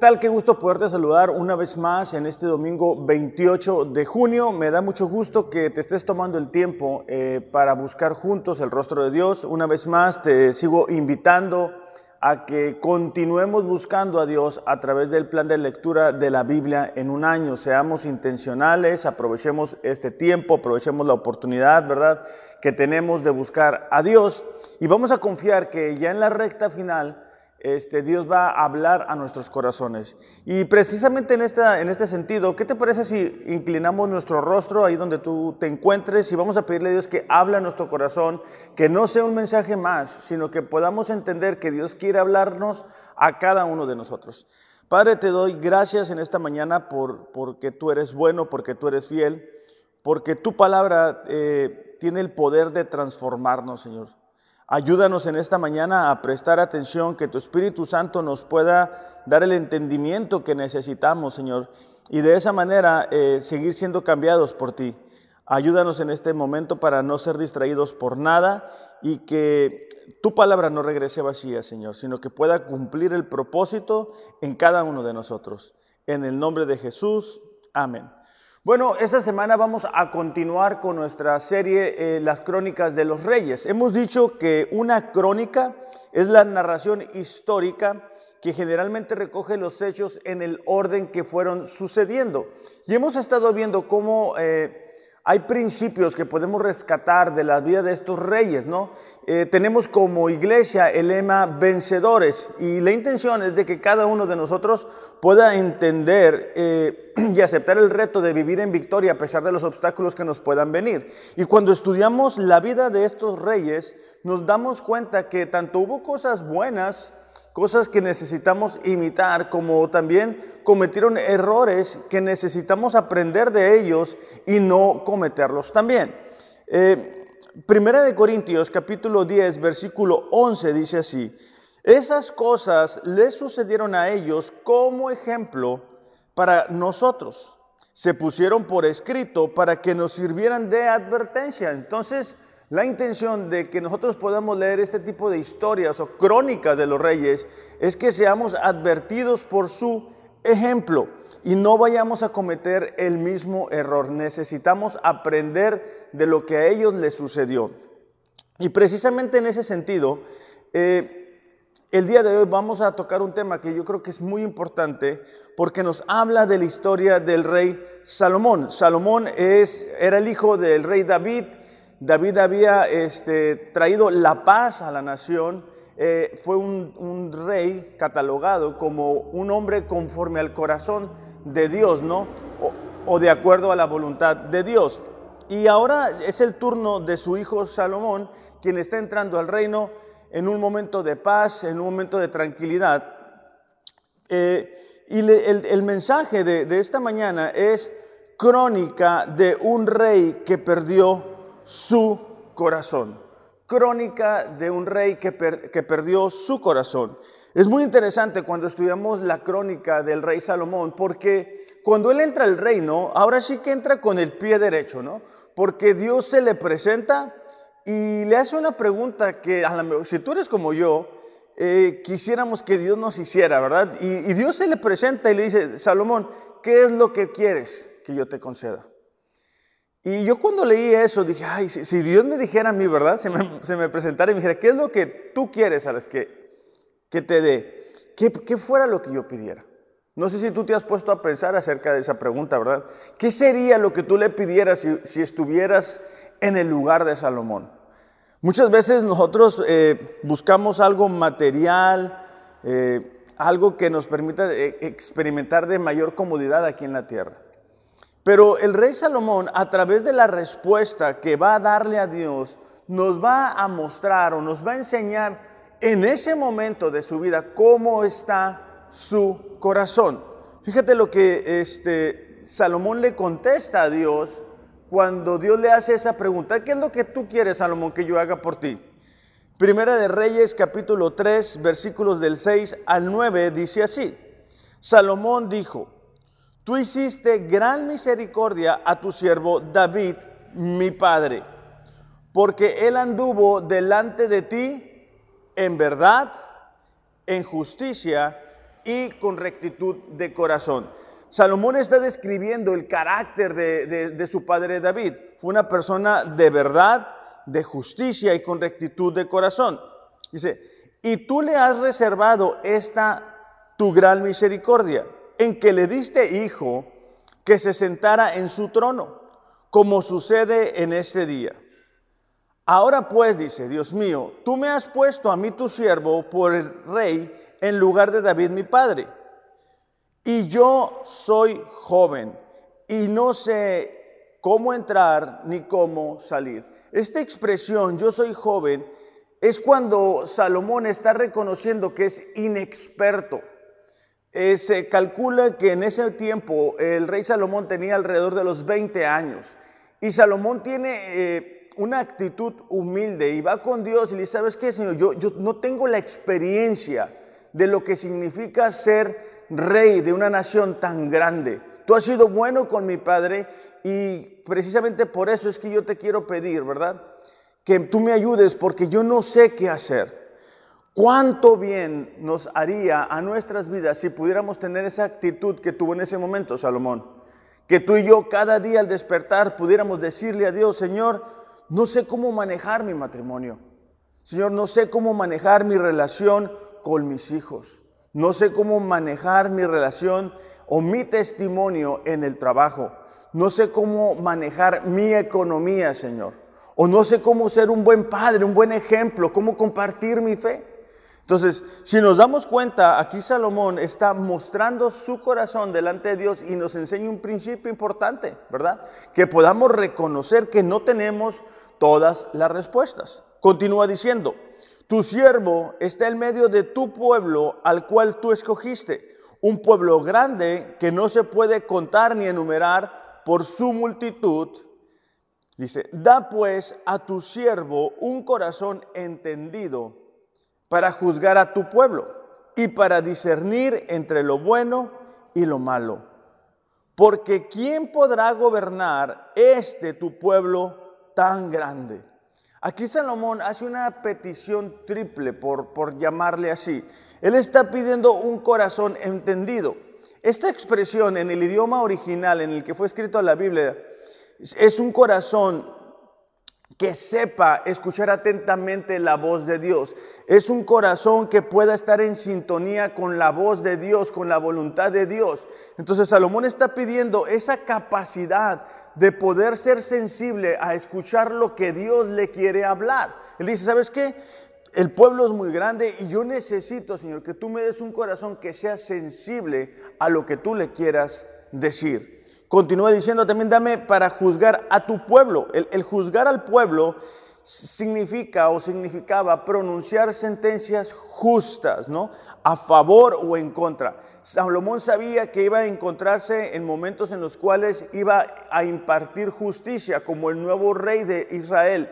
¿Qué tal? Qué gusto poderte saludar una vez más en este domingo 28 de junio. Me da mucho gusto que te estés tomando el tiempo eh, para buscar juntos el rostro de Dios. Una vez más te sigo invitando a que continuemos buscando a Dios a través del plan de lectura de la Biblia en un año. Seamos intencionales, aprovechemos este tiempo, aprovechemos la oportunidad, ¿verdad?, que tenemos de buscar a Dios y vamos a confiar que ya en la recta final este, Dios va a hablar a nuestros corazones. Y precisamente en, esta, en este sentido, ¿qué te parece si inclinamos nuestro rostro ahí donde tú te encuentres y vamos a pedirle a Dios que hable a nuestro corazón, que no sea un mensaje más, sino que podamos entender que Dios quiere hablarnos a cada uno de nosotros? Padre, te doy gracias en esta mañana por, porque tú eres bueno, porque tú eres fiel, porque tu palabra eh, tiene el poder de transformarnos, Señor. Ayúdanos en esta mañana a prestar atención, que tu Espíritu Santo nos pueda dar el entendimiento que necesitamos, Señor, y de esa manera eh, seguir siendo cambiados por ti. Ayúdanos en este momento para no ser distraídos por nada y que tu palabra no regrese vacía, Señor, sino que pueda cumplir el propósito en cada uno de nosotros. En el nombre de Jesús, amén. Bueno, esta semana vamos a continuar con nuestra serie eh, Las Crónicas de los Reyes. Hemos dicho que una crónica es la narración histórica que generalmente recoge los hechos en el orden que fueron sucediendo. Y hemos estado viendo cómo... Eh, hay principios que podemos rescatar de la vida de estos reyes, ¿no? Eh, tenemos como iglesia el lema vencedores y la intención es de que cada uno de nosotros pueda entender eh, y aceptar el reto de vivir en victoria a pesar de los obstáculos que nos puedan venir. Y cuando estudiamos la vida de estos reyes, nos damos cuenta que tanto hubo cosas buenas, cosas que necesitamos imitar, como también cometieron errores que necesitamos aprender de ellos y no cometerlos también. Eh, Primera de Corintios capítulo 10 versículo 11 dice así, esas cosas les sucedieron a ellos como ejemplo para nosotros. Se pusieron por escrito para que nos sirvieran de advertencia. Entonces, la intención de que nosotros podamos leer este tipo de historias o crónicas de los reyes es que seamos advertidos por su ejemplo y no vayamos a cometer el mismo error. Necesitamos aprender de lo que a ellos les sucedió. Y precisamente en ese sentido, eh, el día de hoy vamos a tocar un tema que yo creo que es muy importante porque nos habla de la historia del rey Salomón. Salomón es, era el hijo del rey David David había este, traído la paz a la nación, eh, fue un, rey catalogado como un hombre conforme al corazón de Dios, ¿no? O, de acuerdo a la voluntad de Dios. Y ahora es el turno de su hijo Salomón, quien está entrando al reino en un momento de paz, en un momento de tranquilidad. Eh, y el, mensaje de, de esta mañana es crónica de un rey que perdió su corazón. Crónica de un rey que, que perdió su corazón. Es muy interesante cuando estudiamos la crónica del rey Salomón, porque cuando él entra al reino, ahora sí que entra con el pie derecho, ¿no? Porque Dios se le presenta y le hace una pregunta que, a la, si tú eres como yo, eh, quisiéramos que Dios nos hiciera, ¿verdad? Y, y Dios se le presenta y le dice, Salomón, ¿qué es lo que quieres que yo te conceda? Y yo cuando leí eso dije, ay, si, Dios me dijera a mí, ¿verdad? Se me, se me, presentara y me dijera, ¿qué es lo que tú quieres, a las que, que te dé? ¿Qué, ¿Qué fuera lo que yo pidiera? No sé si tú te has puesto a pensar acerca de esa pregunta, ¿verdad? ¿Qué sería lo que tú le pidieras si, si estuvieras en el lugar de Salomón? Muchas veces nosotros eh, buscamos algo material, eh, algo que nos permita eh, experimentar de mayor comodidad aquí en la tierra. Pero el rey Salomón, a través de la respuesta que va a darle a Dios, nos va a mostrar o nos va a enseñar en ese momento de su vida cómo está su corazón. Fíjate lo que este, Salomón le contesta a Dios cuando Dios le hace esa pregunta. ¿Qué es lo que tú quieres, Salomón, que yo haga por ti? Primera de Reyes, capítulo 3, versículos del 6 al 9, dice así. Salomón dijo, Tú hiciste gran misericordia a tu siervo David, mi padre, porque él anduvo delante de ti en verdad, en justicia y con rectitud de corazón. Salomón está describiendo el carácter de, su padre David. Fue una persona de verdad, de justicia y con rectitud de corazón. Dice, y tú le has reservado esta tu gran misericordia, en que le diste hijo que se sentara en su trono, como sucede en este día. Ahora pues, dice, Dios mío, tú me has puesto a mí tu siervo por el rey en lugar de David mi padre. Y yo soy joven y no sé cómo entrar ni cómo salir. Esta expresión, yo soy joven, es cuando Salomón está reconociendo que es inexperto. Eh, se calcula que en ese tiempo el rey Salomón tenía alrededor de los 20 años. Y Salomón tiene eh, una actitud humilde y va con Dios y le dice, ¿sabes qué, Señor? Yo, yo no tengo la experiencia de lo que significa ser rey de una nación tan grande. Tú has sido bueno con mi padre y precisamente por eso es que yo te quiero pedir, ¿verdad? Que tú me ayudes porque yo no sé qué hacer. ¿Cuánto bien nos haría a nuestras vidas si pudiéramos tener esa actitud que tuvo en ese momento Salomón? Que tú y yo cada día al despertar pudiéramos decirle a Dios, Señor, no sé cómo manejar mi matrimonio. Señor, no sé cómo manejar mi relación con mis hijos. No sé cómo manejar mi relación o mi testimonio en el trabajo. No sé cómo manejar mi economía, Señor. O no sé cómo ser un buen padre, un buen ejemplo, cómo compartir mi fe. Entonces, si nos damos cuenta, aquí Salomón está mostrando su corazón delante de Dios y nos enseña un principio importante, ¿verdad? Que podamos reconocer que no tenemos todas las respuestas. Continúa diciendo, tu siervo está en medio de tu pueblo al cual tú escogiste, un pueblo grande que no se puede contar ni enumerar por su multitud. Dice, da pues a tu siervo un corazón entendido para juzgar a tu pueblo y para discernir entre lo bueno y lo malo. Porque ¿quién podrá gobernar este tu pueblo tan grande? Aquí Salomón hace una petición triple, por, por llamarle así. Él está pidiendo un corazón entendido. Esta expresión en el idioma original en el que fue escrito la Biblia es un corazón que sepa escuchar atentamente la voz de Dios. Es un corazón que pueda estar en sintonía con la voz de Dios, con la voluntad de Dios. Entonces Salomón está pidiendo esa capacidad de poder ser sensible a escuchar lo que Dios le quiere hablar. Él dice, ¿sabes qué? El pueblo es muy grande y yo necesito, Señor, que tú me des un corazón que sea sensible a lo que tú le quieras decir. Continúa diciendo también, dame para juzgar a tu pueblo. El, juzgar al pueblo significa o significaba pronunciar sentencias justas, ¿no? A favor o en contra. Salomón sabía que iba a encontrarse en momentos en los cuales iba a impartir justicia como el nuevo rey de Israel.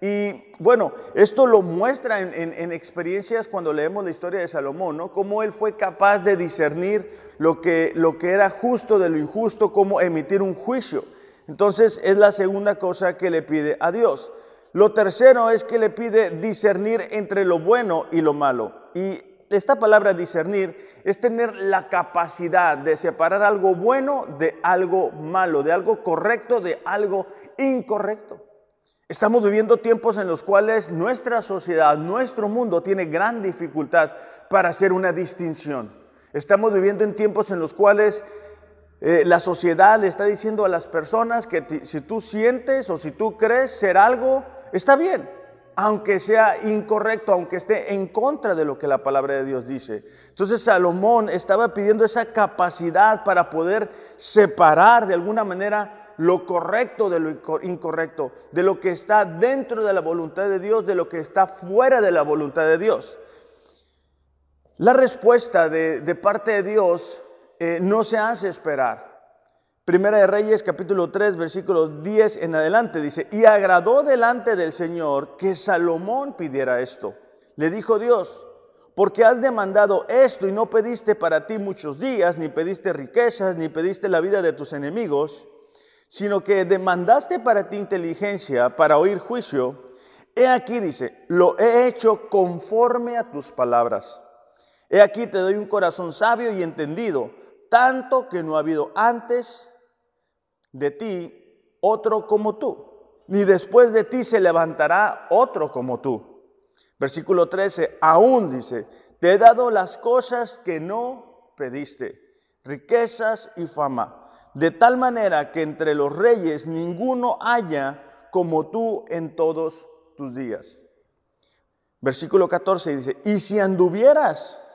Y bueno, esto lo muestra en, experiencias cuando leemos la historia de Salomón, ¿no? Cómo él fue capaz de discernir lo que, lo que era justo de lo injusto, cómo emitir un juicio. Entonces es la segunda cosa que le pide a Dios. Lo tercero es que le pide discernir entre lo bueno y lo malo. Y esta palabra discernir es tener la capacidad de separar algo bueno de algo malo, de algo correcto de algo incorrecto. Estamos viviendo tiempos en los cuales nuestra sociedad, nuestro mundo tiene gran dificultad para hacer una distinción. Estamos viviendo en tiempos en los cuales eh, la sociedad le está diciendo a las personas que si tú sientes o si tú crees ser algo, está bien, aunque sea incorrecto, aunque esté en contra de lo que la palabra de Dios dice. Entonces Salomón estaba pidiendo esa capacidad para poder separar de alguna manera lo correcto de lo incorrecto, de lo que está dentro de la voluntad de Dios, de lo que está fuera de la voluntad de Dios. La respuesta de, parte de Dios eh, no se hace esperar. Primera de Reyes capítulo 3 versículo 10 en adelante dice, y agradó delante del Señor que Salomón pidiera esto. Le dijo Dios, porque has demandado esto y no pediste para ti muchos días, ni pediste riquezas, ni pediste la vida de tus enemigos, sino que demandaste para ti inteligencia para oír juicio. He aquí dice, lo he hecho conforme a tus palabras. He aquí te doy un corazón sabio y entendido, tanto que no ha habido antes de ti otro como tú, ni después de ti se levantará otro como tú. Versículo 13, aún dice, te he dado las cosas que no pediste, riquezas y fama, de tal manera que entre los reyes ninguno haya como tú en todos tus días. Versículo 14 dice, y si anduvieras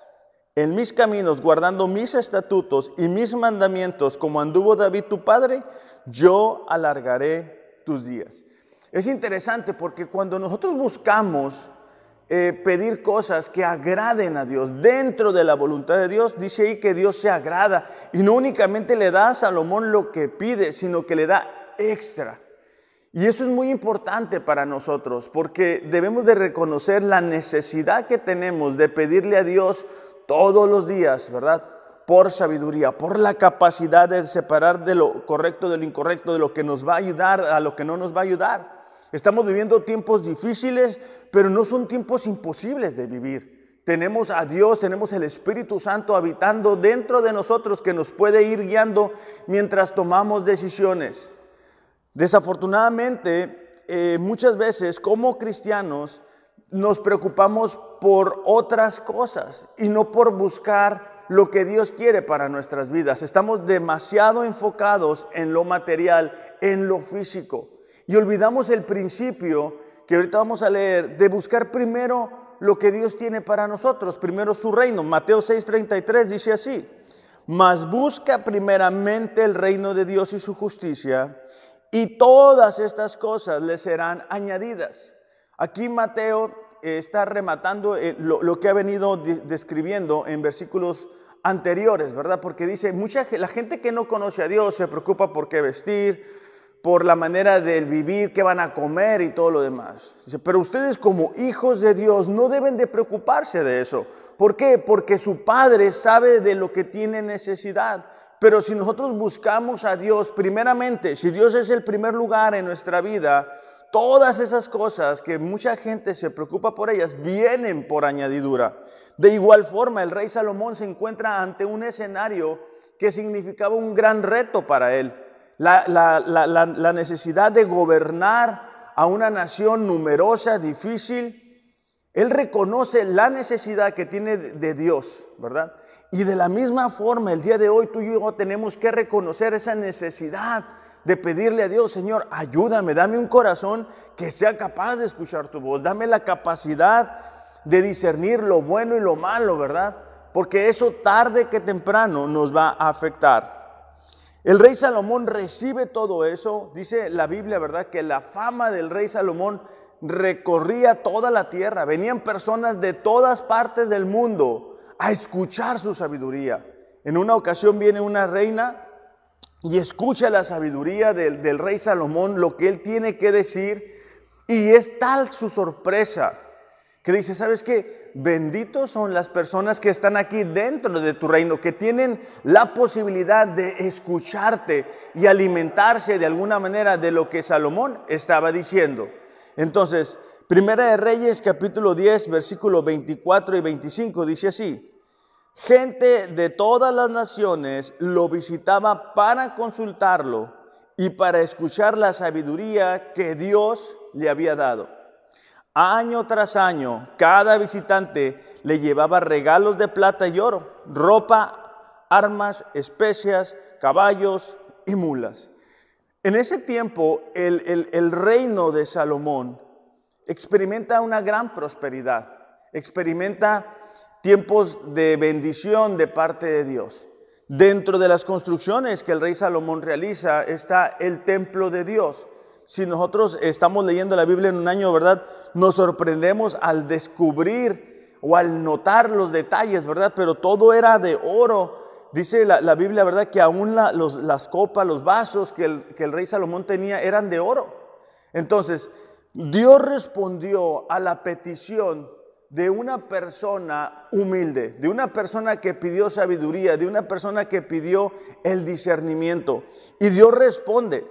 en mis caminos, guardando mis estatutos y mis mandamientos, como anduvo David tu padre, yo alargaré tus días. Es interesante porque cuando nosotros buscamos eh, pedir cosas que agraden a Dios dentro de la voluntad de Dios, dice ahí que Dios se agrada y no únicamente le da a Salomón lo que pide, sino que le da extra. Y eso es muy importante para nosotros porque debemos de reconocer la necesidad que tenemos de pedirle a Dios todos los días, ¿verdad? Por sabiduría, por la capacidad de separar de lo correcto de lo incorrecto, de lo que nos va a ayudar a lo que no nos va a ayudar. Estamos viviendo tiempos difíciles, pero no son tiempos imposibles de vivir. Tenemos a Dios, tenemos el Espíritu Santo habitando dentro de nosotros que nos puede ir guiando mientras tomamos decisiones. Desafortunadamente, eh, muchas veces como cristianos nos preocupamos por otras cosas y no por buscar lo que Dios quiere para nuestras vidas. Estamos demasiado enfocados en lo material, en lo físico. Y olvidamos el principio que ahorita vamos a leer de buscar primero lo que Dios tiene para nosotros, primero su reino. Mateo 6:33 dice así, mas busca primeramente el reino de Dios y su justicia y todas estas cosas le serán añadidas. Aquí Mateo está rematando eh, lo, que ha venido describiendo en versículos anteriores, ¿verdad? Porque dice, mucha la gente que no conoce a Dios se preocupa por qué vestir, por la manera de vivir, qué van a comer y todo lo demás. Pero ustedes como hijos de Dios no deben de preocuparse de eso. ¿Por qué? Porque su Padre sabe de lo que tiene necesidad. Pero si nosotros buscamos a Dios primeramente, si Dios es el primer lugar en nuestra vida, todas esas cosas que mucha gente se preocupa por ellas vienen por añadidura. De igual forma, el rey Salomón se encuentra ante un escenario que significaba un gran reto para él. La, necesidad de gobernar a una nación numerosa, difícil. Él reconoce la necesidad que tiene de Dios, ¿verdad? Y de la misma forma, el día de hoy tú y yo tenemos que reconocer esa necesidad de pedirle a Dios, Señor, ayúdame, dame un corazón que sea capaz de escuchar tu voz, dame la capacidad de discernir lo bueno y lo malo, ¿verdad? Porque eso tarde que temprano nos va a afectar. El rey Salomón recibe todo eso, dice la Biblia, ¿verdad? Que la fama del rey Salomón recorría toda la tierra, venían personas de todas partes del mundo a escuchar su sabiduría. En una ocasión viene una reina y escucha la sabiduría del, rey Salomón, lo que él tiene que decir, y es tal su sorpresa que dice, ¿sabes qué? Benditos son las personas que están aquí dentro de tu reino, que tienen la posibilidad de escucharte y alimentarse de alguna manera de lo que Salomón estaba diciendo. Entonces, Primera de Reyes capítulo 10, versículos 24 y 25 dice así, Gente de todas las naciones lo visitaba para consultarlo y para escuchar la sabiduría que Dios le había dado. Año tras año, cada visitante le llevaba regalos de plata y oro, ropa, armas, especias, caballos y mulas. En ese tiempo, el, el reino de Salomón experimenta una gran prosperidad, experimenta tiempos de bendición de parte de Dios. Dentro de las construcciones que el rey Salomón realiza está el templo de Dios. Si nosotros estamos leyendo la Biblia en un año, ¿verdad? Nos sorprendemos al descubrir o al notar los detalles, ¿verdad? Pero todo era de oro. Dice la, Biblia, ¿verdad? Que aún las copas, los vasos que que el rey Salomón tenía eran de oro. Entonces, Dios respondió a la petición de una persona humilde, de una persona que pidió sabiduría, de una persona que pidió el discernimiento. Y Dios responde.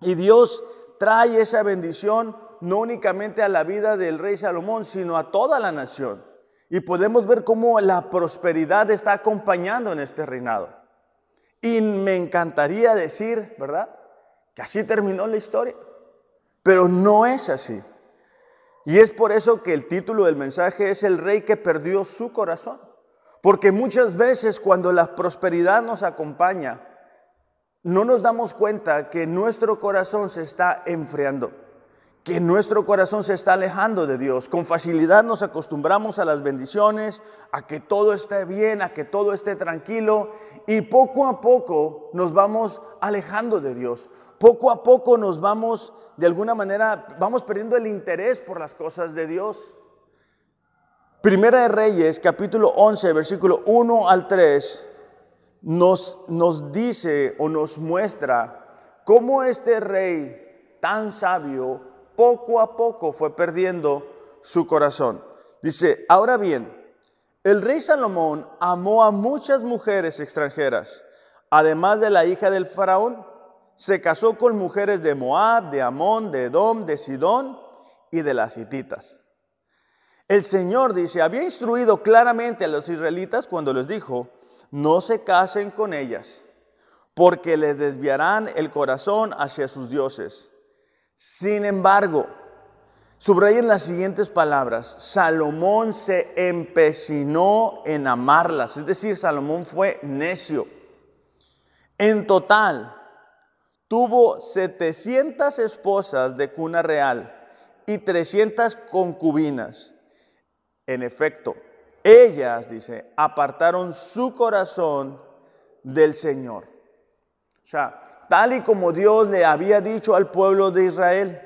Y Dios trae esa bendición no únicamente a la vida del rey Salomón, sino a toda la nación. Y podemos ver cómo la prosperidad está acompañando en este reinado. Y me encantaría decir, ¿verdad? Que así terminó la historia. Pero no es así. Y es por eso que el título del mensaje es El rey que perdió su corazón. Porque muchas veces cuando la prosperidad nos acompaña, no nos damos cuenta que nuestro corazón se está enfriando, que nuestro corazón se está alejando de Dios. Con facilidad nos acostumbramos a las bendiciones, a que todo esté bien, a que todo esté tranquilo y poco a poco nos vamos alejando de Dios. Poco a poco nos vamos, de alguna manera, vamos perdiendo el interés por las cosas de Dios. Primera de Reyes, capítulo 11, versículo 1 al 3 nos, nos dice o nos muestra cómo este rey tan sabio poco a poco fue perdiendo su corazón. Dice, ahora bien, el rey Salomón amó a muchas mujeres extranjeras, además de la hija del faraón, se casó con mujeres de Moab, de Amón, de Edom, de Sidón y de las hititas. El Señor dice, había instruido claramente a los israelitas cuando les dijo, no se casen con ellas, porque les desviarán el corazón hacia sus dioses. Sin embargo, subrayen las siguientes palabras, Salomón se empecinó en amarlas, es decir, Salomón fue necio. En total, tuvo 700 esposas de cuna real y 300 concubinas. En efecto, ellas, dice, apartaron su corazón del Señor. O sea, tal y como Dios le había dicho al pueblo de Israel,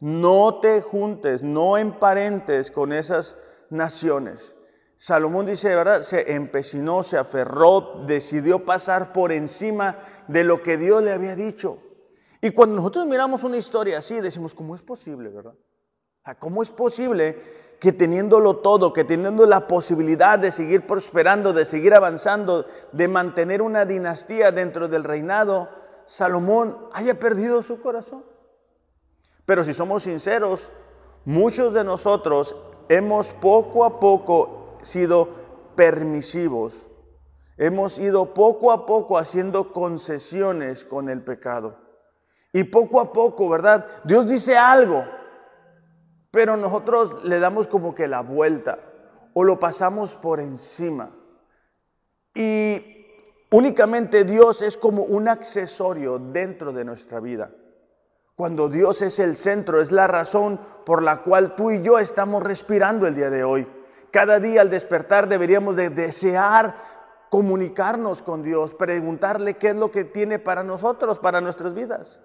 no te juntes, no emparentes con esas naciones. Salomón dice, de verdad, se empecinó, se aferró, decidió pasar por encima de lo que Dios le había dicho. Y cuando nosotros miramos una historia así, decimos, ¿cómo es posible, verdad? ¿Cómo es posible que teniéndolo todo, que teniendo la posibilidad de seguir prosperando, de seguir avanzando, de mantener una dinastía dentro del reinado, Salomón haya perdido su corazón. Pero si somos sinceros, muchos de nosotros hemos poco a poco sido permisivos, hemos ido poco a poco haciendo concesiones con el pecado. Y poco a poco, ¿verdad? Dios dice algo, pero nosotros le damos como que la vuelta o lo pasamos por encima. Y únicamente Dios es como un accesorio dentro de nuestra vida. Cuando Dios es el centro, es la razón por la cual tú y yo estamos respirando el día de hoy. Cada día al despertar deberíamos de desear comunicarnos con Dios, preguntarle qué es lo que tiene para nosotros, para nuestras vidas.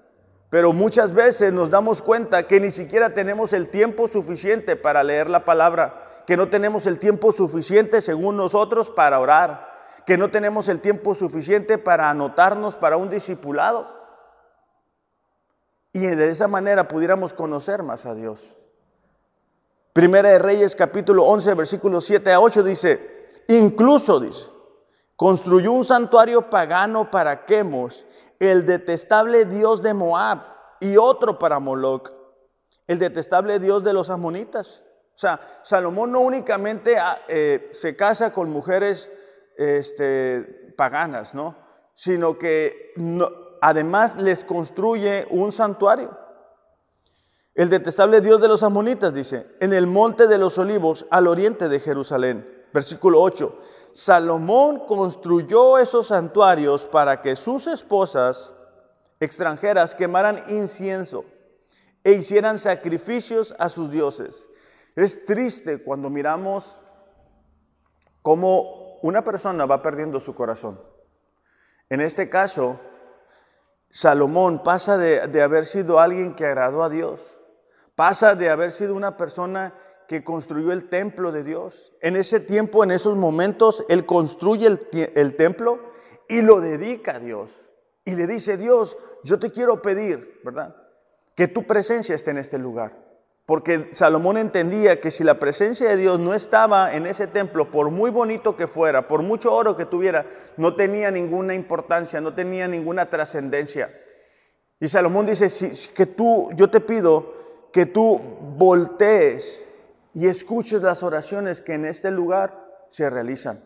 Pero muchas veces nos damos cuenta que ni siquiera tenemos el tiempo suficiente para leer la palabra, que no tenemos el tiempo suficiente según nosotros para orar, que no tenemos el tiempo suficiente para anotarnos para un discipulado. Y de esa manera pudiéramos conocer más a Dios. Primera de Reyes capítulo 11 versículos 7 a 8 dice, incluso dice, construyó un santuario pagano para Quemos el detestable dios de Moab y otro para Moloch, el detestable dios de los amonitas. O sea, Salomón no únicamente ah, eh, se casa con mujeres este, paganas, ¿no? Sino que además les construye un santuario. El detestable Dios de los amonitas dice, en el monte de los olivos al oriente de Jerusalén. Versículo 8. Salomón construyó esos santuarios para que sus esposas extranjeras quemaran incienso e hicieran sacrificios a sus dioses. Es triste cuando miramos cómo una persona va perdiendo su corazón. En este caso, Salomón pasa de, de haber sido alguien que agradó a Dios, pasa de haber sido una persona que construyó el templo de Dios. En ese tiempo, en esos momentos, Él construye el, templo y lo dedica a Dios. Y le dice, Dios, yo te quiero pedir, ¿verdad? Que tu presencia esté en este lugar. Porque Salomón entendía que si la presencia de Dios no estaba en ese templo, por muy bonito que fuera, por mucho oro que tuviera, no tenía ninguna importancia, no tenía ninguna trascendencia. Y Salomón dice, si, que tú, yo te pido que tú voltees y escuches las oraciones que en este lugar se realizan.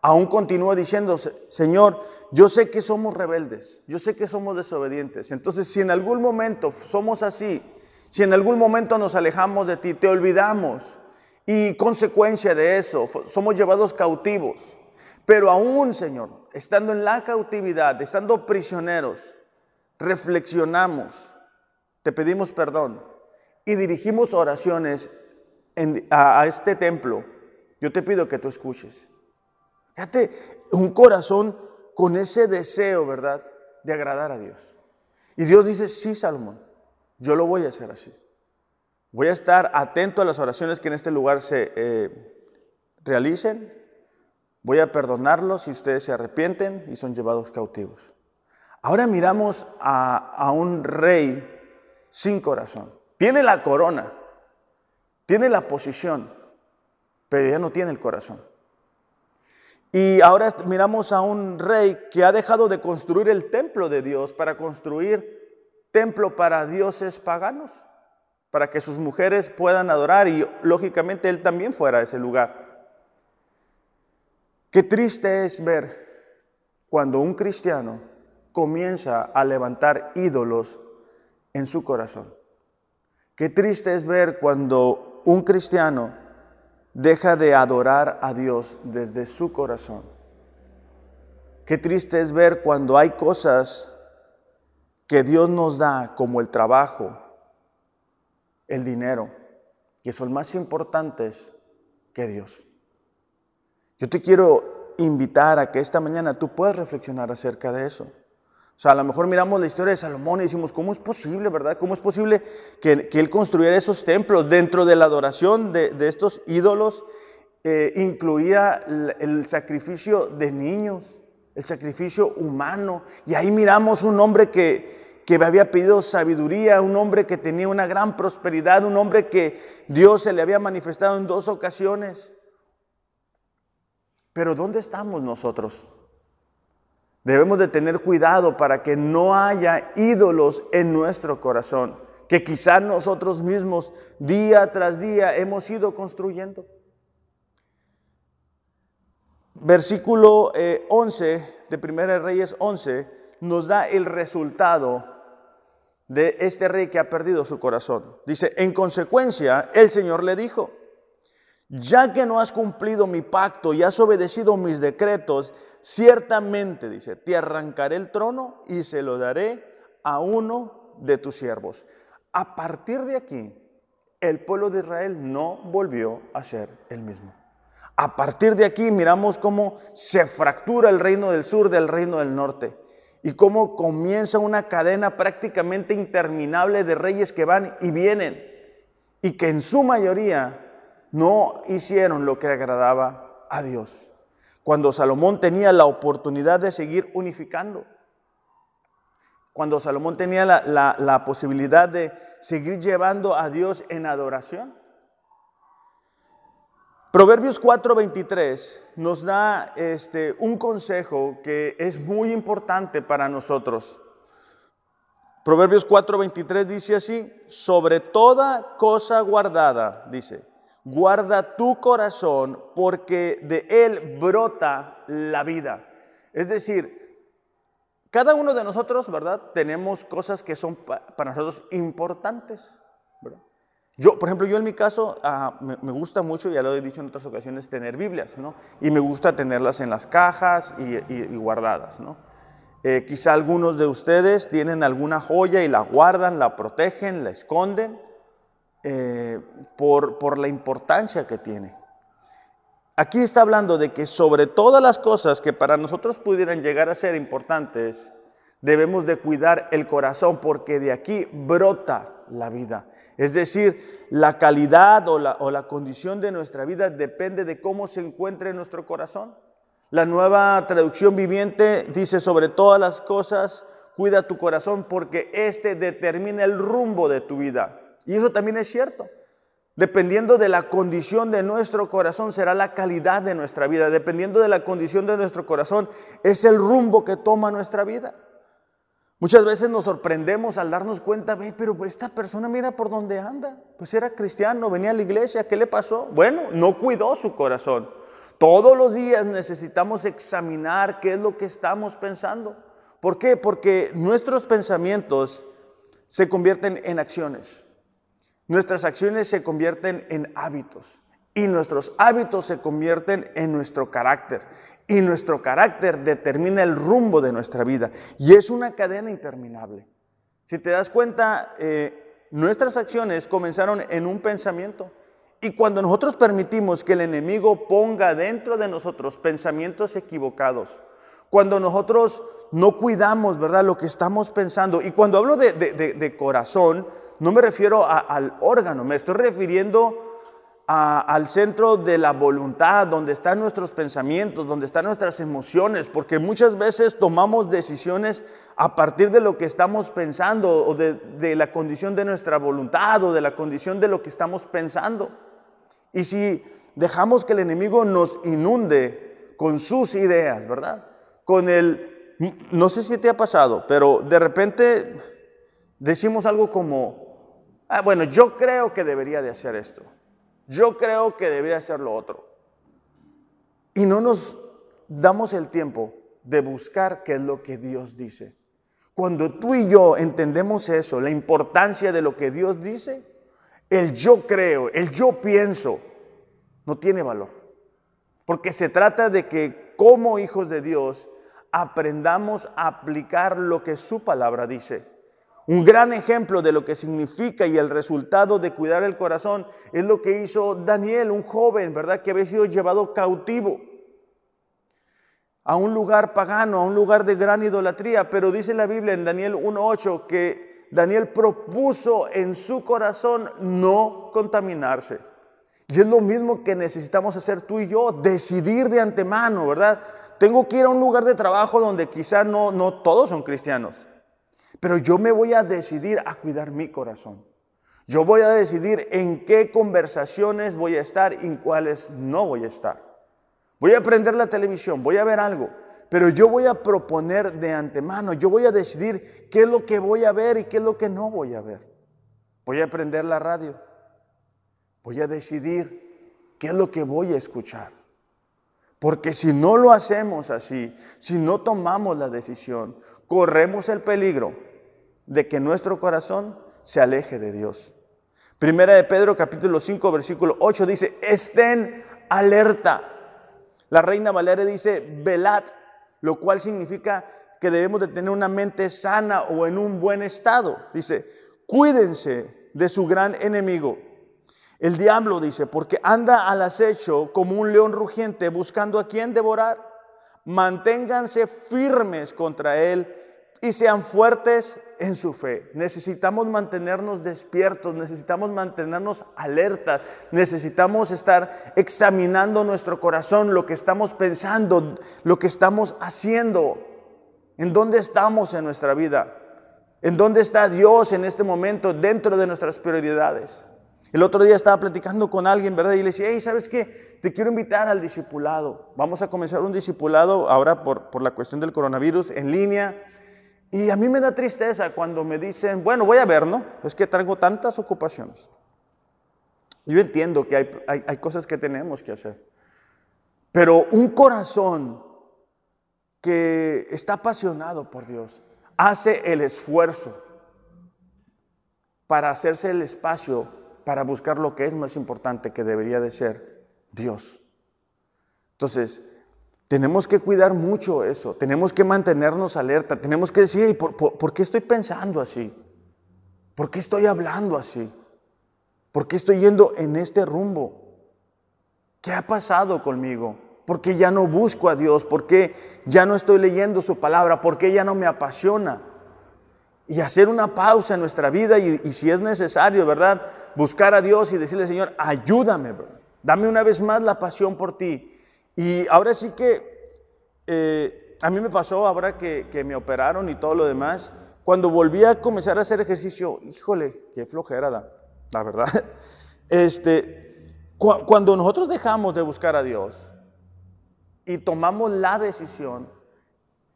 Aún continúa diciendo, Señor, yo sé que somos rebeldes, yo sé que somos desobedientes. Entonces, si en algún momento somos así, si en algún momento nos alejamos de ti, te olvidamos, y consecuencia de eso, somos llevados cautivos. Pero aún, Señor, estando en la cautividad, estando prisioneros, reflexionamos, te pedimos perdón y dirigimos oraciones a, este templo. Yo te pido que tú escuches. Fíjate, un corazón con ese deseo, ¿verdad?, de agradar a Dios. Y Dios dice, sí, Salomón, yo lo voy a hacer así. Voy a estar atento a las oraciones que en este lugar se eh, realicen. Voy a perdonarlos si ustedes se arrepienten y son llevados cautivos. Ahora miramos a, a un rey sin corazón. Tiene la corona, tiene la posición, pero ya no tiene el corazón. Y ahora miramos a un rey que ha dejado de construir el templo de Dios para construir templo para dioses paganos, para que sus mujeres puedan adorar y lógicamente él también fuera a ese lugar. Qué triste es ver cuando un cristiano comienza a levantar ídolos en su corazón. Qué triste es ver cuando un cristiano deja de adorar a Dios desde su corazón. Qué triste es ver cuando hay cosas que Dios nos da, como el trabajo, el dinero, que son más importantes que Dios. Yo te quiero invitar a que esta mañana tú puedas reflexionar acerca de eso. O sea, a lo mejor miramos la historia de Salomón y decimos, ¿cómo es posible, verdad? ¿Cómo es posible que, él construyera esos templos dentro de la adoración de, estos ídolos? Eh, incluía el, sacrificio de niños, el sacrificio humano. Y ahí miramos un hombre que, que había pedido sabiduría, un hombre que tenía una gran prosperidad, un hombre que Dios se le había manifestado en dos ocasiones. Pero ¿dónde estamos nosotros? Debemos de tener cuidado para que no haya ídolos en nuestro corazón, que quizás nosotros mismos día tras día hemos ido construyendo. Versículo 11 eh, de Primera Reyes 11 nos da el resultado de este rey que ha perdido su corazón. Dice, en consecuencia, el Señor le dijo, ya que no has cumplido mi pacto y has obedecido mis decretos, ciertamente, dice, te arrancaré el trono y se lo daré a uno de tus siervos. A partir de aquí, el pueblo de Israel no volvió a ser el mismo. A partir de aquí miramos cómo se fractura el reino del sur del reino del norte y cómo comienza una cadena prácticamente interminable de reyes que van y vienen y que en su mayoría no hicieron lo que agradaba a Dios cuando Salomón tenía la oportunidad de seguir unificando, cuando Salomón tenía la, posibilidad de seguir llevando a Dios en adoración. Proverbios 4:23 nos da este, un consejo que es muy importante para nosotros. Proverbios 4:23 dice así, sobre toda cosa guardada, dice, Guarda tu corazón porque de él brota la vida. Es decir, cada uno de nosotros, ¿verdad? Tenemos cosas que son para nosotros importantes. Yo, por ejemplo, yo en mi caso ah, me, gusta mucho, ya lo he dicho en otras ocasiones, tener Biblias, ¿no? Y me gusta tenerlas en las cajas y, guardadas, ¿no? Eh, quizá algunos de ustedes tienen alguna joya y la guardan, la protegen, la esconden. Eh, por, por la importancia que tiene. Aquí está hablando de que sobre todas las cosas que para nosotros pudieran llegar a ser importantes, debemos de cuidar el corazón porque de aquí brota la vida. Es decir, la calidad o la, o la condición de nuestra vida depende de cómo se encuentre nuestro corazón. La nueva traducción viviente dice sobre todas las cosas, cuida tu corazón porque este determina el rumbo de tu vida. Y eso también es cierto. Dependiendo de la condición de nuestro corazón será la calidad de nuestra vida. Dependiendo de la condición de nuestro corazón es el rumbo que toma nuestra vida. Muchas veces nos sorprendemos al darnos cuenta, ve, pero esta persona mira por dónde anda. Pues era cristiano, venía a la iglesia, ¿qué le pasó? Bueno, no cuidó su corazón. Todos los días necesitamos examinar qué es lo que estamos pensando. ¿Por qué? Porque nuestros pensamientos se convierten en acciones. Nuestras acciones se convierten en hábitos. Y nuestros hábitos se convierten en nuestro carácter y nuestro carácter determina el rumbo de nuestra vida. Y es una cadena interminable. Si te das cuenta, eh, nuestras acciones comenzaron en un pensamiento. Y cuando nosotros permitimos que el enemigo ponga dentro de nosotros pensamientos equivocados, cuando nosotros no cuidamos, ¿verdad?, lo que estamos pensando, y cuando hablo de, corazón, no me refiero al órgano, me estoy refiriendo al centro de la voluntad, donde están nuestros pensamientos, donde están nuestras emociones, porque muchas veces tomamos decisiones a partir de lo que estamos pensando o de, de la condición de nuestra voluntad o de la condición de lo que estamos pensando. Y si dejamos que el enemigo nos inunde con sus ideas, ¿verdad? Con el, no sé si te ha pasado, pero de repente decimos algo como, ah, bueno, yo creo que debería de hacer esto. Yo creo que debería ser lo otro. Y no nos damos el tiempo de buscar qué es lo que Dios dice. Cuando tú y yo entendemos eso, la importancia de lo que Dios dice, el yo creo, el yo pienso, no tiene valor. Porque se trata de que como hijos de Dios aprendamos a aplicar lo que su palabra dice. Un gran ejemplo de lo que significa y el resultado de cuidar el corazón es lo que hizo Daniel, un joven, ¿verdad? Que había sido llevado cautivo a un lugar pagano, a un lugar de gran idolatría. Pero dice la Biblia en Daniel 1.8 que Daniel propuso en su corazón no contaminarse. Y es lo mismo que necesitamos hacer tú y yo, decidir de antemano, ¿verdad? Tengo que ir a un lugar de trabajo donde quizá no, no todos son cristianos. Pero yo me voy a decidir a cuidar mi corazón. Yo voy a decidir en qué conversaciones voy a estar y en cuáles no voy a estar. Voy a aprender la televisión, voy a ver algo, pero yo voy a proponer de antemano, yo voy a decidir qué es lo que voy a ver y qué es lo que no voy a ver. Voy a aprender la radio, voy a decidir qué es lo que voy a escuchar. Porque si no lo hacemos así, si no tomamos la decisión, corremos el peligro de que nuestro corazón se aleje de Dios. Primera de Pedro capítulo 5 versículo 8 dice, estén alerta. La reina Valeria dice, velad, lo cual significa que debemos de tener una mente sana o en un buen estado. Dice, cuídense de su gran enemigo. El diablo dice, porque anda al acecho como un león rugiente buscando a quien devorar. Manténganse firmes contra él y sean fuertes en su fe. Necesitamos mantenernos despiertos, necesitamos mantenernos alertas, necesitamos estar examinando nuestro corazón, lo que estamos pensando, lo que estamos haciendo, en dónde estamos en nuestra vida, en dónde está Dios en este momento dentro de nuestras prioridades. El otro día estaba platicando con alguien, ¿verdad? Y le decía, hey, ¿sabes qué? Te quiero invitar al discipulado. Vamos a comenzar un discipulado ahora por, por la cuestión del coronavirus en línea. Y a mí me da tristeza cuando me dicen, bueno, voy a ver, ¿no? Es que traigo tantas ocupaciones. Yo entiendo que hay, hay, cosas que tenemos que hacer. Pero un corazón que está apasionado por Dios hace el esfuerzo para hacerse el espacio para buscar lo que es más importante que debería de ser Dios. Entonces, tenemos que cuidar mucho eso, tenemos que mantenernos alerta, tenemos que decir, ¿por, qué estoy pensando así? ¿Por qué estoy hablando así? ¿Por qué estoy yendo en este rumbo? ¿Qué ha pasado conmigo? ¿Por qué ya no busco a Dios? ¿Por qué ya no estoy leyendo su palabra? ¿Por qué ya no me apasiona? Y hacer una pausa en nuestra vida y, si es necesario, ¿verdad? Buscar a Dios y decirle, Señor, ayúdame, dame una vez más la pasión por ti. Y ahora sí que eh, a mí me pasó, ahora que, me operaron y todo lo demás, cuando volví a comenzar a hacer ejercicio, híjole, qué flojera da, la verdad. Este, cuando nosotros dejamos de buscar a Dios y tomamos la decisión,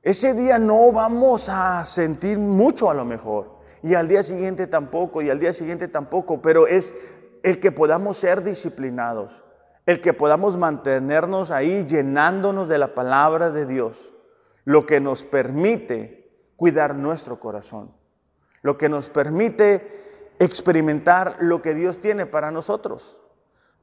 Ese día no vamos a sentir mucho a lo mejor. Y al día siguiente tampoco, y al día siguiente tampoco. Pero es el que podamos ser disciplinados. El que podamos mantenernos ahí llenándonos de la palabra de Dios. Lo que nos permite cuidar nuestro corazón. Lo que nos permite experimentar lo que Dios tiene para nosotros.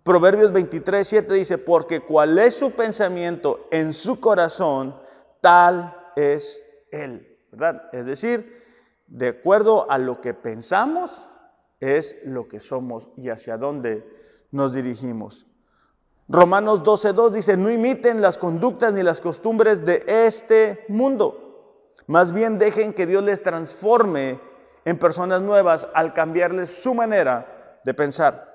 Proverbios 23, 7 dice, porque cuál es su pensamiento en su corazón, tal es Él. Es decir, de acuerdo a lo que pensamos, es lo que somos y hacia dónde nos dirigimos. Romanos 12.2 dice, no imiten las conductas ni las costumbres de este mundo. Más bien dejen que Dios les transforme en personas nuevas al cambiarles su manera de pensar.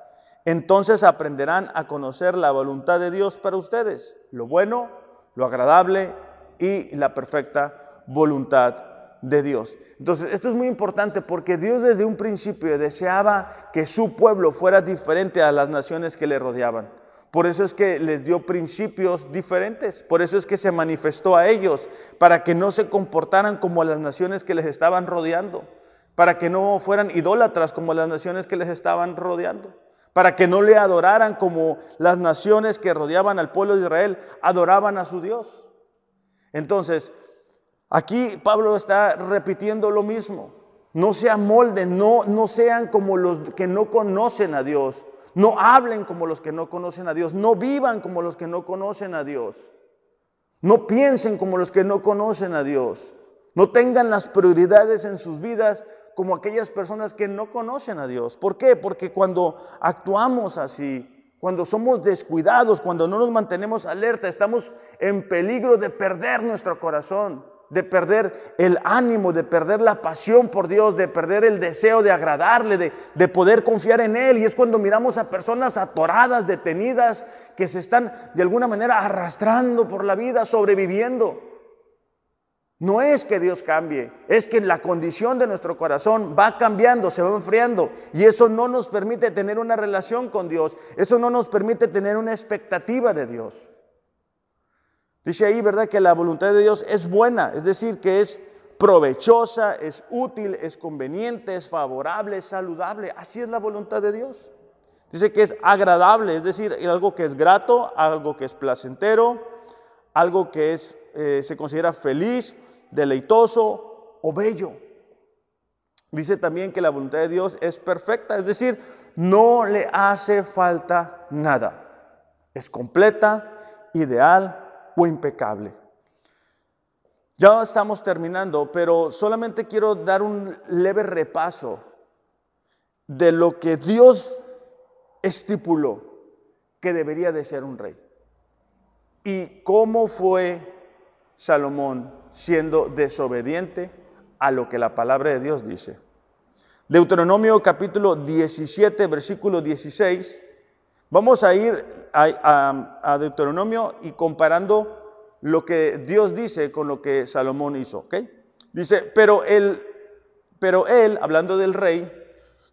Entonces aprenderán a conocer la voluntad de Dios para ustedes, lo bueno, lo agradable y la perfecta voluntad de Dios. Entonces, esto es muy importante porque Dios desde un principio deseaba que su pueblo fuera diferente a las naciones que le rodeaban. Por eso es que les dio principios diferentes, por eso es que se manifestó a ellos, para que no se comportaran como las naciones que les estaban rodeando, para que no fueran idólatras como las naciones que les estaban rodeando, para que no le adoraran como las naciones que rodeaban al pueblo de Israel adoraban a su Dios. Entonces, aquí Pablo está repitiendo lo mismo. No se amolden, no, no sean como los que no conocen a Dios. No hablen como los que no conocen a Dios. No vivan como los que no conocen a Dios. No piensen como los que no conocen a Dios. No tengan las prioridades en sus vidas como aquellas personas que no conocen a Dios. ¿Por qué? Porque cuando actuamos así, cuando somos descuidados, cuando no nos mantenemos alerta, estamos en peligro de perder nuestro corazón, de perder el ánimo, de perder la pasión por Dios, de perder el deseo de agradarle, de, de, poder confiar en Él. Y es cuando miramos a personas atoradas, detenidas, que se están de alguna manera arrastrando por la vida, sobreviviendo. No es que Dios cambie, es que la condición de nuestro corazón va cambiando, se va enfriando. Y eso no nos permite tener una relación con Dios. Eso no nos permite tener una expectativa de Dios. Dice ahí, ¿verdad? Que la voluntad de Dios es buena, es decir, que es provechosa, es útil, es conveniente, es favorable, es saludable. Así es la voluntad de Dios. Dice que es agradable, es decir, algo que es grato, algo que es placentero, algo que es, eh, se considera feliz deleitoso o bello. Dice también que la voluntad de Dios es perfecta, es decir, no le hace falta nada. Es completa, ideal o impecable. Ya estamos terminando, pero solamente quiero dar un leve repaso de lo que Dios estipuló que debería de ser un rey. Y cómo fue Salomón siendo desobediente a lo que la palabra de Dios dice. Deuteronomio capítulo 17, versículo 16. Vamos a ir a, Deuteronomio y comparando lo que Dios dice con lo que Salomón hizo. ¿ok? Dice, pero él, pero él, hablando del rey,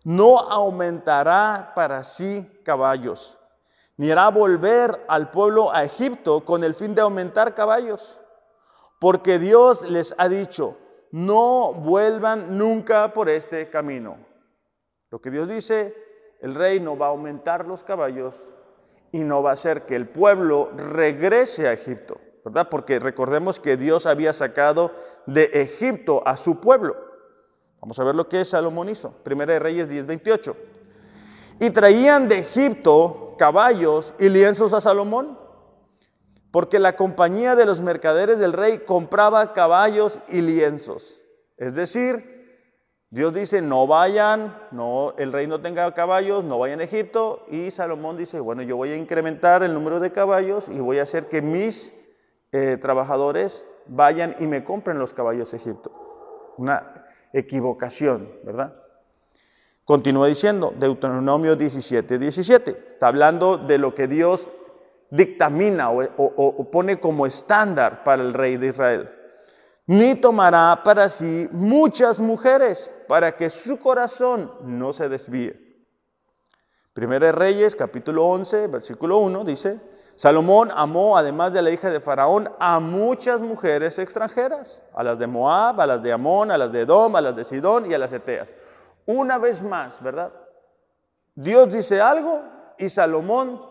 no aumentará para sí caballos, ni hará volver al pueblo a Egipto con el fin de aumentar caballos porque Dios les ha dicho, no vuelvan nunca por este camino. Lo que Dios dice, el rey no va a aumentar los caballos y no va a hacer que el pueblo regrese a Egipto, ¿verdad? Porque recordemos que Dios había sacado de Egipto a su pueblo. Vamos a ver lo que Salomón hizo. Primera de Reyes 10:28. Y traían de Egipto caballos y lienzos a Salomón porque la compañía de los mercaderes del rey compraba caballos y lienzos. Es decir, Dios dice, no vayan, no, el rey no tenga caballos, no vayan a Egipto. Y Salomón dice, bueno, yo voy a incrementar el número de caballos y voy a hacer que mis eh, trabajadores vayan y me compren los caballos a Egipto. Una equivocación, ¿verdad? Continúa diciendo, Deuteronomio 17, 17. Está hablando de lo que Dios dictamina o, pone como estándar para el rey de Israel. Ni tomará para sí muchas mujeres para que su corazón no se desvíe. Primera de Reyes, capítulo 11, versículo 1, dice, Salomón amó, además de la hija de Faraón, a muchas mujeres extranjeras, a las de Moab, a las de Amón, a las de Edom, a las de Sidón y a las Eteas. Una vez más, ¿verdad? Dios dice algo y Salomón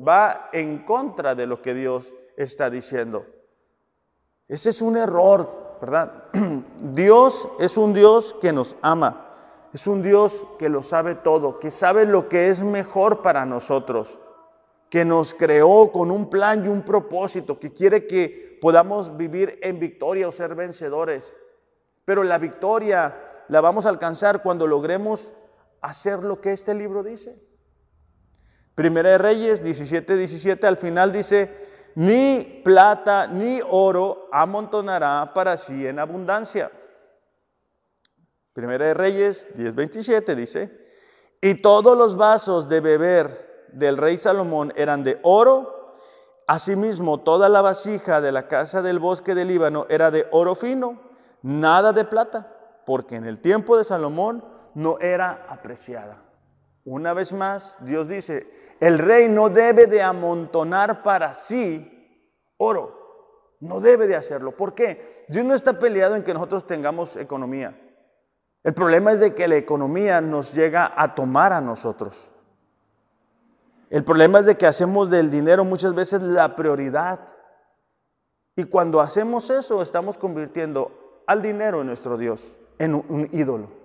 va en contra de lo que Dios está diciendo. Ese es un error, ¿verdad? Dios es un Dios que nos ama, es un Dios que lo sabe todo, que sabe lo que es mejor para nosotros, que nos creó con un plan y un propósito, que quiere que podamos vivir en victoria o ser vencedores. Pero la victoria la vamos a alcanzar cuando logremos hacer lo que este libro dice. Primera de Reyes 17, 17, al final dice, ni plata ni oro amontonará para sí en abundancia. Primera de Reyes 10, 27 dice, y todos los vasos de beber del rey Salomón eran de oro, asimismo toda la vasija de la casa del bosque del Líbano era de oro fino, nada de plata, porque en el tiempo de Salomón no era apreciada. Una vez más, Dios dice, el rey no debe de amontonar para sí oro. No debe de hacerlo. ¿Por qué? Dios no está peleado en que nosotros tengamos economía. El problema es de que la economía nos llega a tomar a nosotros. El problema es de que hacemos del dinero muchas veces la prioridad. Y cuando hacemos eso, estamos convirtiendo al dinero en nuestro Dios, en un ídolo.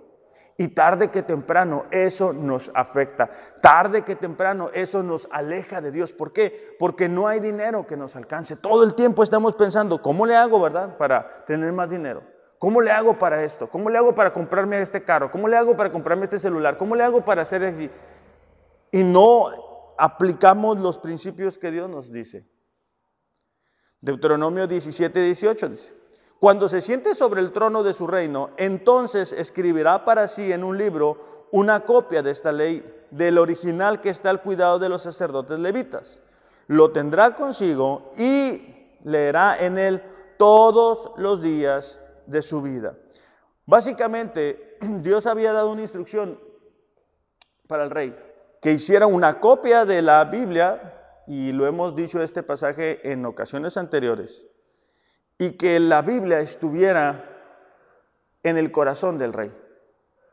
Y tarde que temprano eso nos afecta. Tarde que temprano eso nos aleja de Dios. ¿Por qué? Porque no hay dinero que nos alcance. Todo el tiempo estamos pensando, ¿cómo le hago, verdad? Para tener más dinero. ¿Cómo le hago para esto? ¿Cómo le hago para comprarme este carro? ¿Cómo le hago para comprarme este celular? ¿Cómo le hago para hacer así? Y no aplicamos los principios que Dios nos dice. Deuteronomio 17, 18 dice. Cuando se siente sobre el trono de su reino, entonces escribirá para sí en un libro una copia de esta ley, del original que está al cuidado de los sacerdotes levitas. Lo tendrá consigo y leerá en él todos los días de su vida. Básicamente, Dios había dado una instrucción para el rey, que hiciera una copia de la Biblia, y lo hemos dicho este pasaje en ocasiones anteriores, y que la Biblia estuviera en el corazón del rey.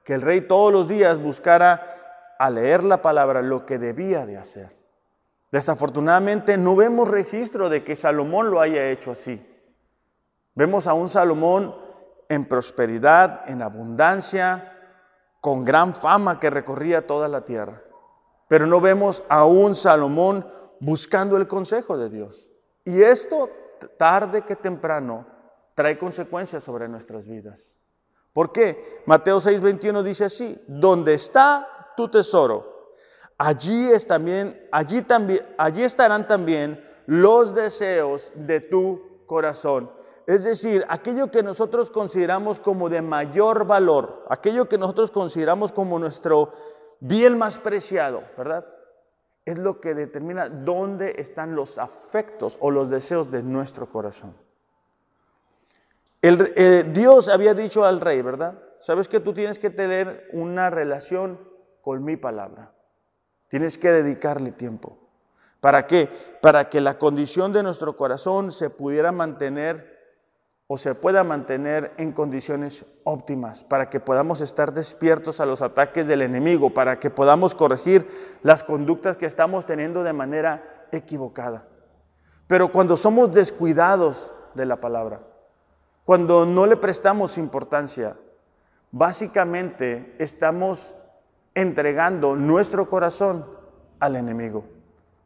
Que el rey todos los días buscara a leer la palabra lo que debía de hacer. Desafortunadamente no vemos registro de que Salomón lo haya hecho así. Vemos a un Salomón en prosperidad, en abundancia, con gran fama que recorría toda la tierra. Pero no vemos a un Salomón buscando el consejo de Dios. Y esto tarde que temprano, trae consecuencias sobre nuestras vidas. ¿Por qué? Mateo 6:21 dice así, donde está tu tesoro, allí, es también, allí, también, allí estarán también los deseos de tu corazón. Es decir, aquello que nosotros consideramos como de mayor valor, aquello que nosotros consideramos como nuestro bien más preciado, ¿verdad? Es lo que determina dónde están los afectos o los deseos de nuestro corazón. El, eh, Dios había dicho al rey, ¿verdad? Sabes que tú tienes que tener una relación con mi palabra. Tienes que dedicarle tiempo. ¿Para qué? Para que la condición de nuestro corazón se pudiera mantener o se pueda mantener en condiciones óptimas, para que podamos estar despiertos a los ataques del enemigo, para que podamos corregir las conductas que estamos teniendo de manera equivocada. Pero cuando somos descuidados de la palabra, cuando no le prestamos importancia, básicamente estamos entregando nuestro corazón al enemigo.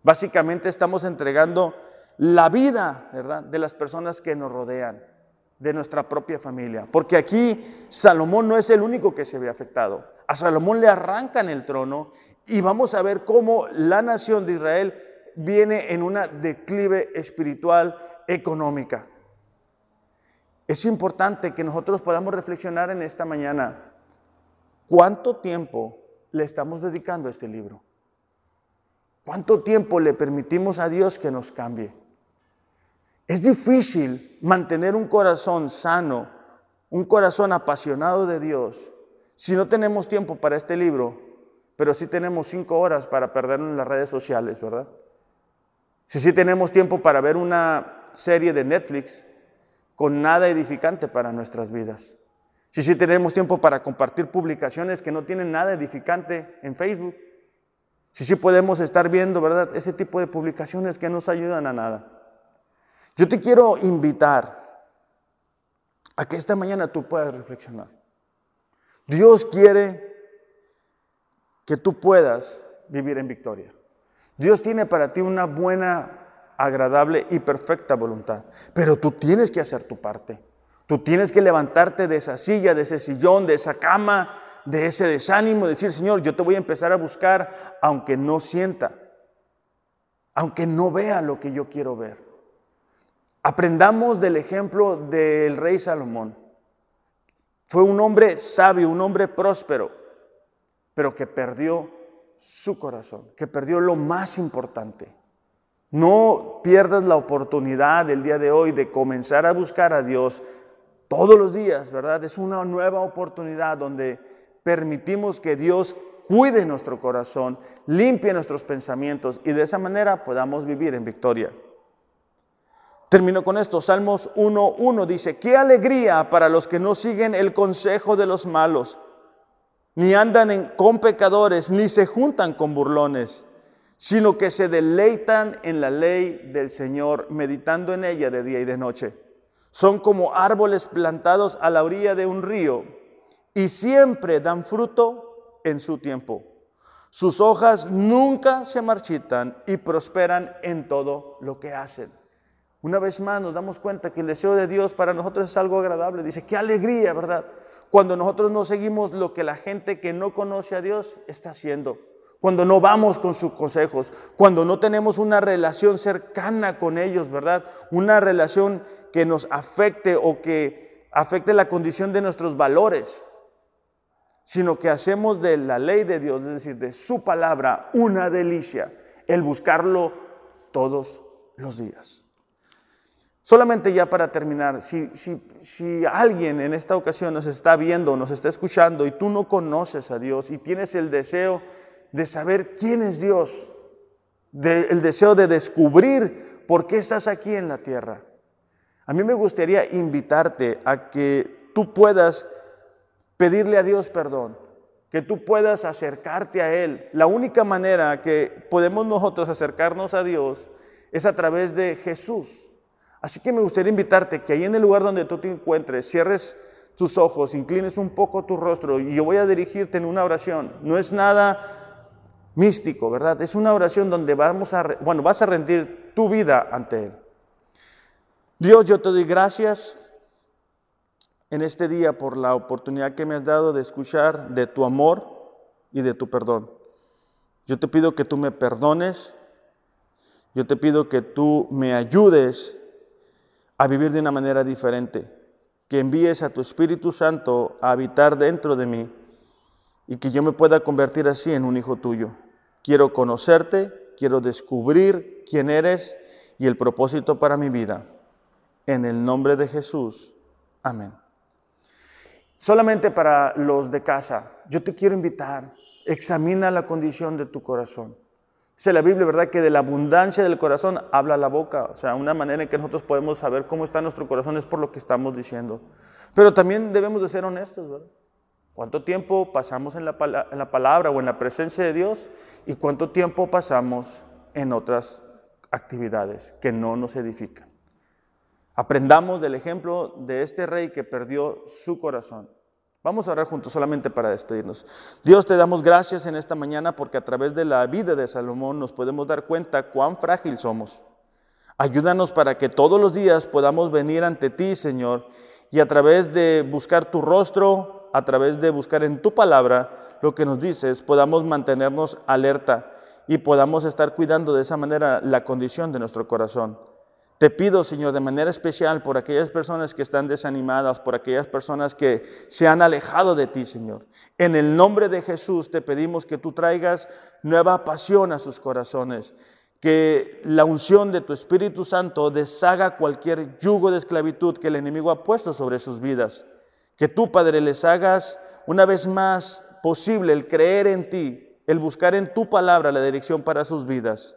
Básicamente estamos entregando la vida, ¿verdad?, de las personas que nos rodean de nuestra propia familia. Porque aquí Salomón no es el único que se ve afectado. A Salomón le arrancan el trono y vamos a ver cómo la nación de Israel viene en una declive espiritual económica. Es importante que nosotros podamos reflexionar en esta mañana cuánto tiempo le estamos dedicando a este libro. ¿Cuánto tiempo le permitimos a Dios que nos cambie? Es difícil mantener un corazón sano, un corazón apasionado de Dios, si no tenemos tiempo para este libro, pero sí tenemos cinco horas para perderlo en las redes sociales, ¿verdad? Si sí tenemos tiempo para ver una serie de Netflix con nada edificante para nuestras vidas. Si sí tenemos tiempo para compartir publicaciones que no tienen nada edificante en Facebook. Si sí podemos estar viendo, ¿verdad? Ese tipo de publicaciones que no nos ayudan a nada. Yo te quiero invitar a que esta mañana tú puedas reflexionar. Dios quiere que tú puedas vivir en victoria. Dios tiene para ti una buena, agradable y perfecta voluntad, pero tú tienes que hacer tu parte. Tú tienes que levantarte de esa silla, de ese sillón, de esa cama, de ese desánimo, decir, Señor, yo te voy a empezar a buscar aunque no sienta, aunque no vea lo que yo quiero ver. Aprendamos del ejemplo del rey Salomón. Fue un hombre sabio, un hombre próspero, pero que perdió su corazón, que perdió lo más importante. No pierdas la oportunidad del día de hoy de comenzar a buscar a Dios todos los días, ¿verdad? Es una nueva oportunidad donde permitimos que Dios cuide nuestro corazón, limpie nuestros pensamientos y de esa manera podamos vivir en victoria. Termino con esto. Salmos 1.1 dice, qué alegría para los que no siguen el consejo de los malos, ni andan con pecadores, ni se juntan con burlones, sino que se deleitan en la ley del Señor, meditando en ella de día y de noche. Son como árboles plantados a la orilla de un río y siempre dan fruto en su tiempo. Sus hojas nunca se marchitan y prosperan en todo lo que hacen. Una vez más nos damos cuenta que el deseo de Dios para nosotros es algo agradable. Dice, qué alegría, ¿verdad? Cuando nosotros no seguimos lo que la gente que no conoce a Dios está haciendo. Cuando no vamos con sus consejos. Cuando no tenemos una relación cercana con ellos, ¿verdad? Una relación que nos afecte o que afecte la condición de nuestros valores. Sino que hacemos de la ley de Dios, es decir, de su palabra, una delicia. El buscarlo todos los días. Solamente ya para terminar, si, si, alguien en esta ocasión nos está viendo, nos está escuchando y tú no conoces a Dios y tienes el deseo de saber quién es Dios, el deseo de descubrir por qué estás aquí en la tierra, a mí me gustaría invitarte a que tú puedas pedirle a Dios perdón, que tú puedas acercarte a Él. La única manera que podemos nosotros acercarnos a Dios es a través de Jesús. Así que me gustaría invitarte que ahí en el lugar donde tú te encuentres, cierres tus ojos, inclines un poco tu rostro y yo voy a dirigirte en una oración. No es nada místico, ¿verdad? Es una oración donde vamos a, bueno, vas a rendir tu vida ante Él. Dios, yo te doy gracias en este día por la oportunidad que me has dado de escuchar de tu amor y de tu perdón. Yo te pido que tú me perdones, yo te pido que tú me ayudes a vivir de una manera diferente, que envíes a tu Espíritu Santo a habitar dentro de mí y que yo me pueda convertir así en un hijo tuyo. Quiero conocerte, quiero descubrir quién eres y el propósito para mi vida. En el nombre de Jesús. Amén. Solamente para los de casa, yo te quiero invitar, examina la condición de tu corazón. Dice la Biblia, ¿verdad? Que de la abundancia del corazón habla la boca. O sea, una manera en que nosotros podemos saber cómo está nuestro corazón es por lo que estamos diciendo. Pero también debemos de ser honestos, ¿verdad? ¿Cuánto tiempo pasamos en la, en la palabra o en la presencia de Dios? ¿Y cuánto tiempo pasamos en otras actividades que no nos edifican? Aprendamos del ejemplo de este rey que perdió su corazón. Vamos a orar juntos solamente para despedirnos. Dios, te damos gracias en esta mañana porque a través de la vida de Salomón nos podemos dar cuenta cuán frágil somos. Ayúdanos para que todos los días podamos venir ante ti, Señor, y a través de buscar tu rostro, a través de buscar en tu palabra lo que nos dices, podamos mantenernos alerta y podamos estar cuidando de esa manera la condición de nuestro corazón. Te pido, Señor, de manera especial por aquellas personas que están desanimadas, por aquellas personas que se han alejado de ti, Señor. En el nombre de Jesús te pedimos que tú traigas nueva pasión a sus corazones, que la unción de tu Espíritu Santo deshaga cualquier yugo de esclavitud que el enemigo ha puesto sobre sus vidas. Que tú, Padre, les hagas una vez más posible el creer en ti, el buscar en tu palabra la dirección para sus vidas.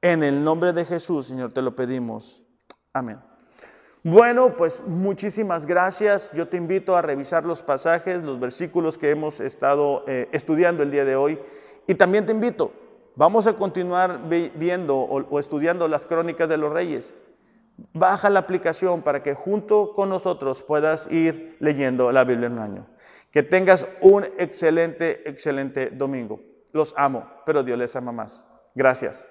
En el nombre de Jesús, Señor, te lo pedimos. Amén. Bueno, pues muchísimas gracias. Yo te invito a revisar los pasajes, los versículos que hemos estado eh, estudiando el día de hoy. Y también te invito, vamos a continuar viendo o estudiando las crónicas de los reyes. Baja la aplicación para que junto con nosotros puedas ir leyendo la Biblia en un año. Que tengas un excelente, excelente domingo. Los amo, pero Dios les ama más. Gracias.